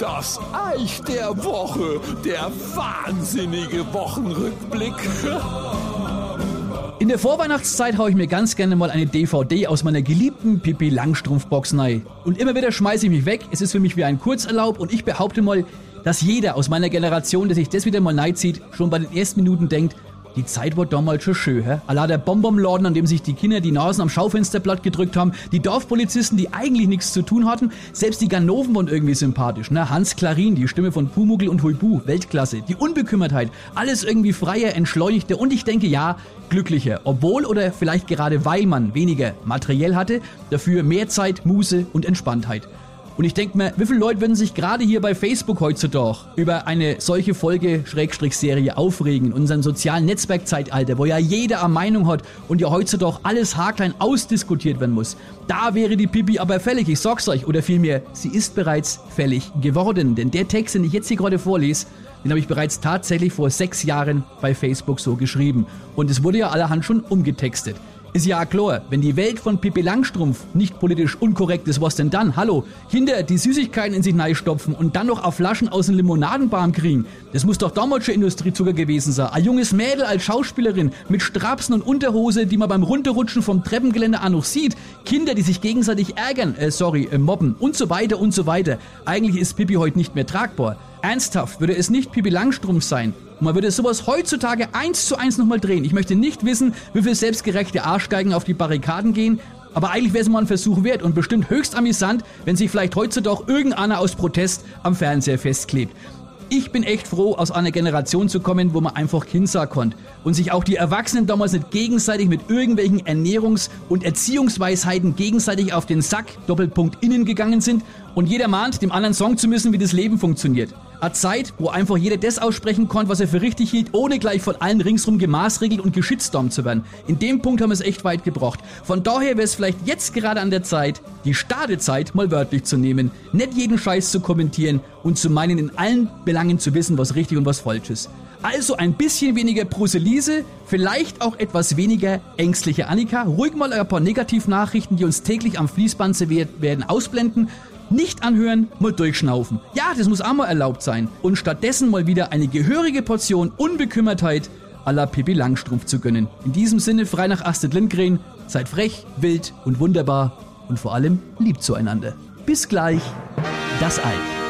Das Eich der Woche, der wahnsinnige Wochenrückblick. In der Vorweihnachtszeit haue ich mir ganz gerne mal eine DVD aus meiner geliebten Pippi Langstrumpf-Box rein. Und immer wieder schmeiße ich mich weg. Es ist für mich wie ein Kurzerlaub und ich behaupte mal, dass jeder aus meiner Generation, der sich das wieder mal neid zieht, schon bei den ersten Minuten denkt, die Zeit war damals schon schön, hä? Allah der Bonbonladen, an dem sich die Kinder die Nasen am Schaufensterblatt gedrückt haben, die Dorfpolizisten, die eigentlich nichts zu tun hatten, selbst die Ganoven waren irgendwie sympathisch, ne? Hans Klarin, die Stimme von Pumuckl und Huibu, Weltklasse, die Unbekümmertheit, alles irgendwie freier, entschleunigter und ich denke ja, glücklicher, obwohl oder vielleicht gerade weil man weniger materiell hatte, dafür mehr Zeit, Muße und Entspanntheit. Und ich denke mir, wie viele Leute würden sich gerade hier bei Facebook heutzutage über eine solche Folge Schrägstrich Serie aufregen, in unserem sozialen Netzwerkzeitalter, wo ja jeder eine Meinung hat und ja heutzutage alles haarklein ausdiskutiert werden muss. Da wäre die Pipi aber fällig, ich sag's euch, oder vielmehr, sie ist bereits fällig geworden, denn der Text, den ich jetzt hier gerade vorlese, den habe ich bereits tatsächlich vor sechs Jahren bei Facebook so geschrieben. Und es wurde ja allerhand schon umgetextet. Ist ja klar, wenn die Welt von Pippi Langstrumpf nicht politisch unkorrekt ist, was denn dann? Hallo, Kinder, die Süßigkeiten in sich stopfen und dann noch auf Flaschen aus dem Limonadenbarm kriegen. Das muss doch damals schon Industriezucker gewesen sein. Ein junges Mädel als Schauspielerin mit Strapsen und Unterhose, die man beim Runterrutschen vom Treppengelände an noch sieht. Kinder, die sich gegenseitig ärgern, äh, sorry, äh, mobben und so weiter und so weiter. Eigentlich ist Pippi heute nicht mehr tragbar. Ernsthaft würde es nicht Pippi Langstrumpf sein. Und man würde sowas heutzutage eins zu eins nochmal drehen. Ich möchte nicht wissen, wie viele selbstgerechte Arschgeigen auf die Barrikaden gehen. Aber eigentlich wäre es mal ein Versuch wert und bestimmt höchst amüsant, wenn sich vielleicht heutzutage irgendeiner aus Protest am Fernseher festklebt. Ich bin echt froh, aus einer Generation zu kommen, wo man einfach Kind sagen konnte. Und sich auch die Erwachsenen damals nicht gegenseitig mit irgendwelchen Ernährungs- und Erziehungsweisheiten gegenseitig auf den Sack, Doppelpunkt innen gegangen sind und jeder mahnt, dem anderen Song zu müssen, wie das Leben funktioniert. Eine Zeit, wo einfach jeder das aussprechen konnte, was er für richtig hielt, ohne gleich von allen ringsrum gemaßregelt und geschitstormt zu werden. In dem Punkt haben wir es echt weit gebracht. Von daher wäre es vielleicht jetzt gerade an der Zeit, die Stadezeit mal wörtlich zu nehmen, nicht jeden Scheiß zu kommentieren und zu meinen, in allen Belangen zu wissen, was richtig und was falsch ist. Also ein bisschen weniger Bruselise, vielleicht auch etwas weniger ängstliche Annika, ruhig mal ein paar Negativnachrichten, die uns täglich am Fließband serviert werden, ausblenden nicht anhören, mal durchschnaufen. Ja, das muss auch mal erlaubt sein. Und stattdessen mal wieder eine gehörige Portion Unbekümmertheit à la Pippi Langstrumpf zu gönnen. In diesem Sinne frei nach Astrid Lindgren. Seid frech, wild und wunderbar und vor allem lieb zueinander. Bis gleich, das Ei.